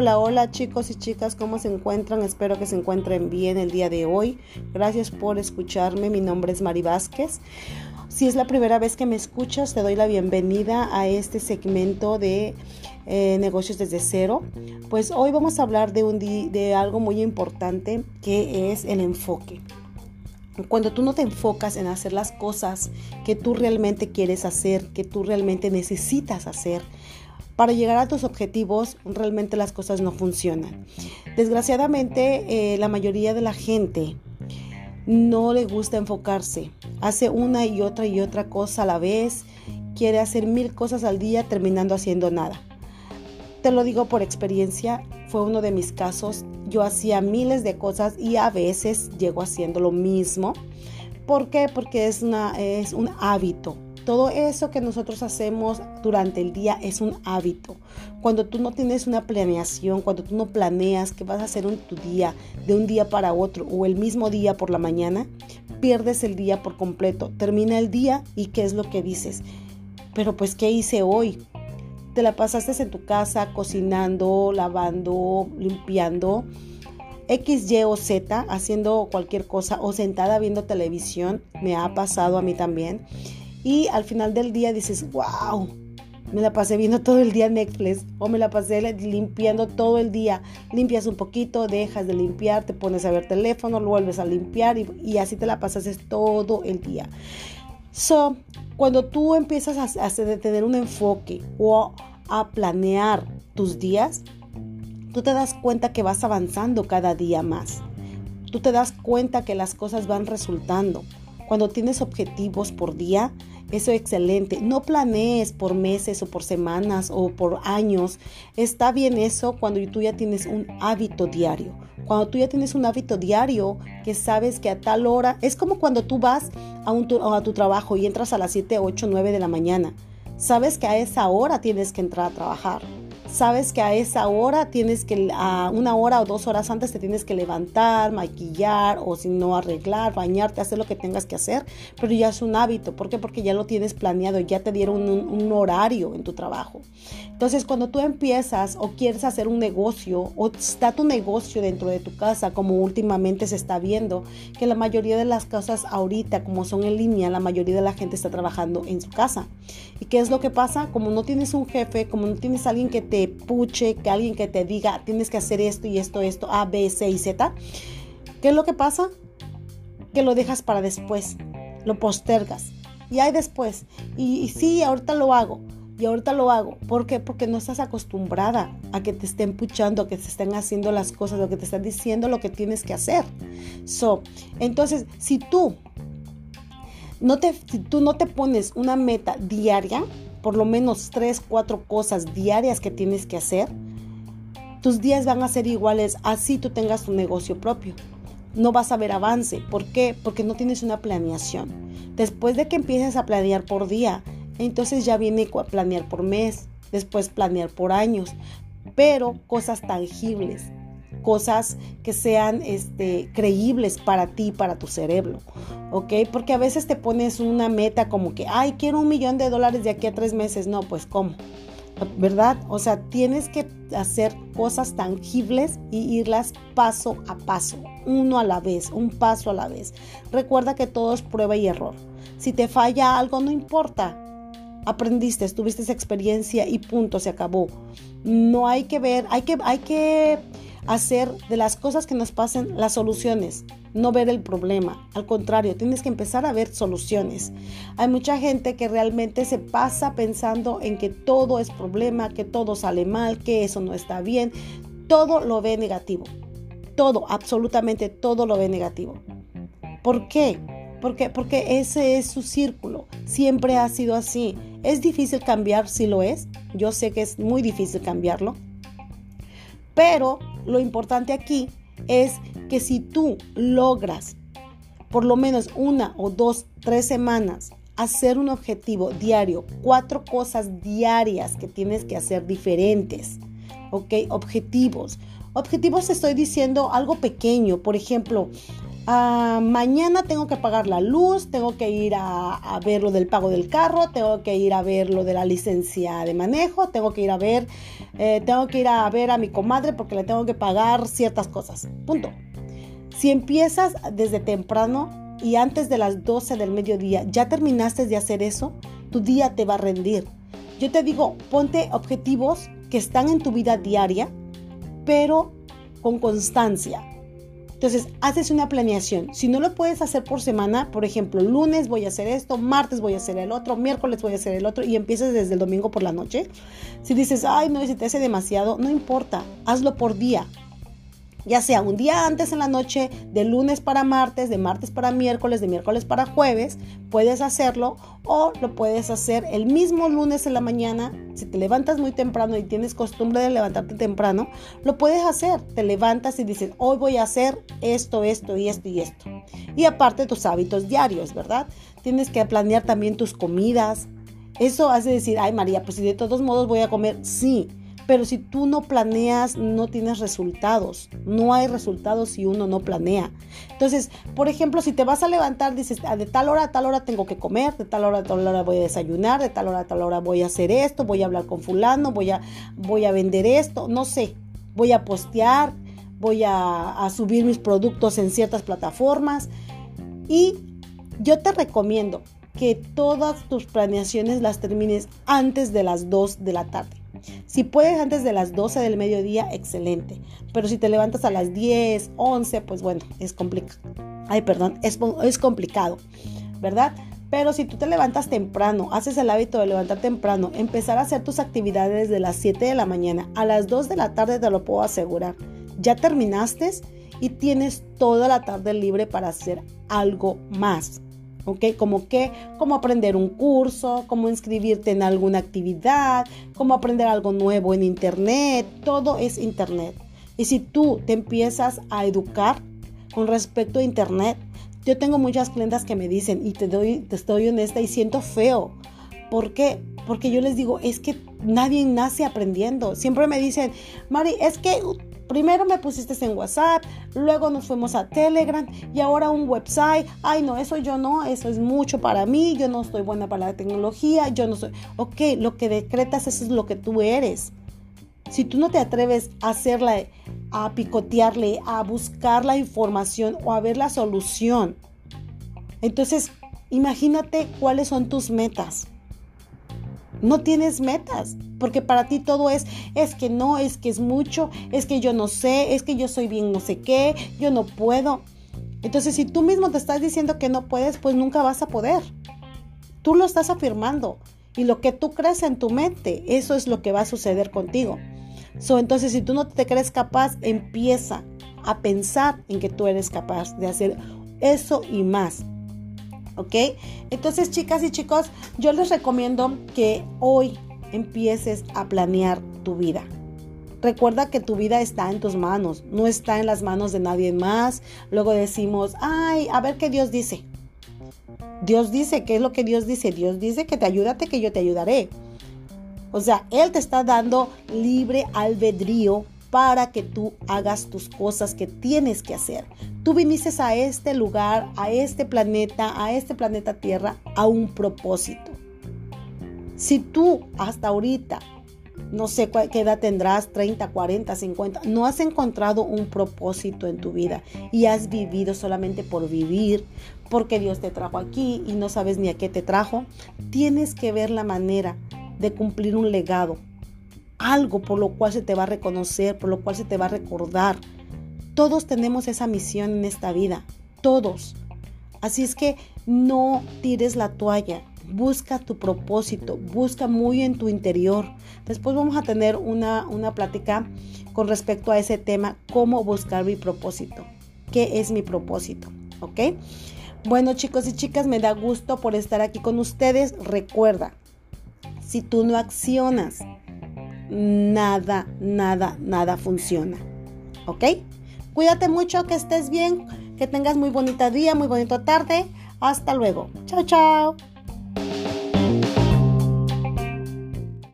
Hola, hola chicos y chicas, ¿cómo se encuentran? Espero que se encuentren bien el día de hoy. Gracias por escucharme, mi nombre es Mari Vázquez. Si es la primera vez que me escuchas, te doy la bienvenida a este segmento de eh, negocios desde cero. Pues hoy vamos a hablar de, un de algo muy importante que es el enfoque. Cuando tú no te enfocas en hacer las cosas que tú realmente quieres hacer, que tú realmente necesitas hacer, para llegar a tus objetivos realmente las cosas no funcionan. Desgraciadamente eh, la mayoría de la gente no le gusta enfocarse, hace una y otra y otra cosa a la vez, quiere hacer mil cosas al día terminando haciendo nada. Te lo digo por experiencia, fue uno de mis casos. Yo hacía miles de cosas y a veces llego haciendo lo mismo. ¿Por qué? Porque es, una, es un hábito. Todo eso que nosotros hacemos durante el día es un hábito. Cuando tú no tienes una planeación, cuando tú no planeas qué vas a hacer en tu día, de un día para otro o el mismo día por la mañana, pierdes el día por completo. Termina el día y ¿qué es lo que dices? Pero pues, ¿qué hice hoy? Te la pasaste en tu casa cocinando, lavando, limpiando. X, Y o Z, haciendo cualquier cosa o sentada viendo televisión, me ha pasado a mí también y al final del día dices, wow, me la pasé viendo todo el día Netflix o me la pasé limpiando todo el día. Limpias un poquito, dejas de limpiar, te pones a ver teléfono, lo vuelves a limpiar y, así te la pasas todo el día. So, cuando tú empiezas a, a tener un enfoque o a planear tus días, tú te das cuenta que vas avanzando cada día más. Tú te das cuenta que las cosas van resultando. Cuando tienes objetivos por día, eso es excelente. No planees por meses o por semanas o por años. Está bien eso cuando tú ya tienes un hábito diario. Cuando tú ya tienes un hábito diario que sabes que a tal hora, es como cuando tú vas a, un, a tu trabajo y entras a las 7, 8, 9 de la mañana. Sabes que a esa hora tienes que entrar a trabajar sabes que a esa hora tienes que, a una hora o dos horas antes te tienes que levantar, maquillar o si no arreglar, bañarte, hacer lo que tengas que hacer, pero ya es un hábito. ¿Por qué? Porque ya lo tienes planeado, ya te dieron un, horario en tu trabajo. Entonces, cuando tú empiezas o quieres hacer un negocio o está tu negocio dentro de tu casa, como últimamente se está viendo, que la mayoría de las casas ahorita, como son en línea, la mayoría de la gente está trabajando en su casa. ¿Y qué es lo que pasa? Como no tienes un jefe, como no tienes alguien que te puche, que alguien que te diga tienes que hacer esto y esto, esto, A, B, C y Z, ¿qué es lo que pasa? Que lo dejas para después, lo postergas. Y hay después, y, y sí, ahorita lo hago, y ahorita lo hago. ¿Por qué? Porque no estás acostumbrada a que te estén puchando, que te estén haciendo las cosas, lo que te están diciendo lo que tienes que hacer. So, entonces, si tú no te, si tú no te pones una meta diaria, por lo menos tres, cuatro cosas diarias que tienes que hacer, tus días van a ser iguales así tú tengas tu negocio propio. No vas a ver avance. ¿Por qué? Porque no tienes una planeación. Después de que empieces a planear por día, entonces ya viene a planear por mes, después planear por años, pero cosas tangibles, cosas que sean este, creíbles para ti, para tu cerebro, ¿ok? Porque a veces te pones una meta como que, ay, quiero un millón de dólares de aquí a tres meses. No, pues ¿cómo? ¿Verdad? O sea, tienes que hacer cosas tangibles y irlas paso a paso, uno a la vez, un paso a la vez. Recuerda que todo es prueba y error. Si te falla algo, no importa. Aprendiste, tuviste esa experiencia y punto, se acabó. No hay que ver, hay que, hay que hacer de las cosas que nos pasen las soluciones, no ver el problema. Al contrario, tienes que empezar a ver soluciones. Hay mucha gente que realmente se pasa pensando en que todo es problema, que todo sale mal, que eso no está bien. Todo lo ve negativo. Todo, absolutamente todo lo ve negativo. ¿Por qué? Porque, porque ese es su círculo. Siempre ha sido así. ¿Es difícil cambiar? Si lo es. Yo sé que es muy difícil cambiarlo. Pero lo importante aquí es que si tú logras por lo menos una o dos, tres semanas hacer un objetivo diario, cuatro cosas diarias que tienes que hacer diferentes, ¿ok? Objetivos. Objetivos estoy diciendo algo pequeño, por ejemplo, Ah, mañana tengo que pagar la luz, tengo que ir a, ver lo del pago del carro, tengo que ir a ver lo de la licencia de manejo, tengo que ir a ver, eh, tengo que ir a ver a mi comadre porque le tengo que pagar ciertas cosas. Punto. Si empiezas desde temprano y antes de las 12 del mediodía ya terminaste de hacer eso, tu día te va a rendir. Yo te digo, ponte objetivos que están en tu vida diaria, pero con constancia. Entonces, haces una planeación. Si no lo puedes hacer por semana, por ejemplo, lunes voy a hacer esto, martes voy a hacer el otro, miércoles voy a hacer el otro y empiezas desde el domingo por la noche. Si dices, ay, no, si te hace demasiado, no importa, hazlo por día ya sea un día antes en la noche, de lunes para martes, de martes para miércoles, de miércoles para jueves, puedes hacerlo o lo puedes hacer el mismo lunes en la mañana. Si te levantas muy temprano y tienes costumbre de levantarte temprano, lo puedes hacer. Te levantas y dices, hoy voy a hacer esto, esto y esto y esto. Y aparte tus hábitos diarios, ¿verdad? Tienes que planear también tus comidas. Eso hace decir, ay María, pues si de todos modos voy a comer, sí pero si tú no planeas, no tienes resultados. No hay resultados si uno no planea. Entonces, por ejemplo, si te vas a levantar, dices, ah, de tal hora a tal hora tengo que comer, de tal hora a tal hora voy a desayunar, de tal hora a tal hora voy a hacer esto, voy a hablar con fulano, voy a, voy a vender esto, no sé, voy a postear, voy a, subir mis productos en ciertas plataformas. Y yo te recomiendo que todas tus planeaciones las termines antes de las 2 de la tarde. Si puedes antes de las 12 del mediodía, excelente. Pero si te levantas a las 10, 11, pues bueno, es complicado. Ay, perdón, es, es complicado, ¿verdad? Pero si tú te levantas temprano, haces el hábito de levantar temprano, empezar a hacer tus actividades de las 7 de la mañana a las 2 de la tarde, te lo puedo asegurar. Ya terminaste y tienes toda la tarde libre para hacer algo más. ¿Ok? Como que, como aprender un curso, como inscribirte en alguna actividad, como aprender algo nuevo en internet, todo es internet. Y si tú te empiezas a educar con respecto a internet, yo tengo muchas clientas que me dicen, y te doy, te estoy honesta y siento feo. ¿Por qué? Porque yo les digo, es que nadie nace aprendiendo. Siempre me dicen, Mari, es que Primero me pusiste en WhatsApp, luego nos fuimos a Telegram y ahora un website. Ay, no, eso yo no, eso es mucho para mí, yo no estoy buena para la tecnología, yo no soy... Ok, lo que decretas eso es lo que tú eres. Si tú no te atreves a hacerla, a picotearle, a buscar la información o a ver la solución, entonces imagínate cuáles son tus metas. No tienes metas, porque para ti todo es, es que no, es que es mucho, es que yo no sé, es que yo soy bien no sé qué, yo no puedo. Entonces, si tú mismo te estás diciendo que no puedes, pues nunca vas a poder. Tú lo estás afirmando. Y lo que tú crees en tu mente, eso es lo que va a suceder contigo. So, entonces, si tú no te crees capaz, empieza a pensar en que tú eres capaz de hacer eso y más. ¿Ok? Entonces, chicas y chicos, yo les recomiendo que hoy empieces a planear tu vida. Recuerda que tu vida está en tus manos, no está en las manos de nadie más. Luego decimos, ay, a ver qué Dios dice. Dios dice, ¿qué es lo que Dios dice? Dios dice que te ayúdate, que yo te ayudaré. O sea, Él te está dando libre albedrío para que tú hagas tus cosas que tienes que hacer. Tú viniste a este lugar, a este planeta, a este planeta Tierra, a un propósito. Si tú hasta ahorita, no sé qué edad tendrás, 30, 40, 50, no has encontrado un propósito en tu vida y has vivido solamente por vivir, porque Dios te trajo aquí y no sabes ni a qué te trajo, tienes que ver la manera de cumplir un legado, algo por lo cual se te va a reconocer, por lo cual se te va a recordar. Todos tenemos esa misión en esta vida, todos. Así es que no tires la toalla, busca tu propósito, busca muy en tu interior. Después vamos a tener una, una plática con respecto a ese tema, cómo buscar mi propósito, qué es mi propósito, ¿ok? Bueno chicos y chicas, me da gusto por estar aquí con ustedes. Recuerda, si tú no accionas, nada, nada, nada funciona. ¿Ok? Cuídate mucho, que estés bien, que tengas muy bonita día, muy bonita tarde. Hasta luego. Chao, chao.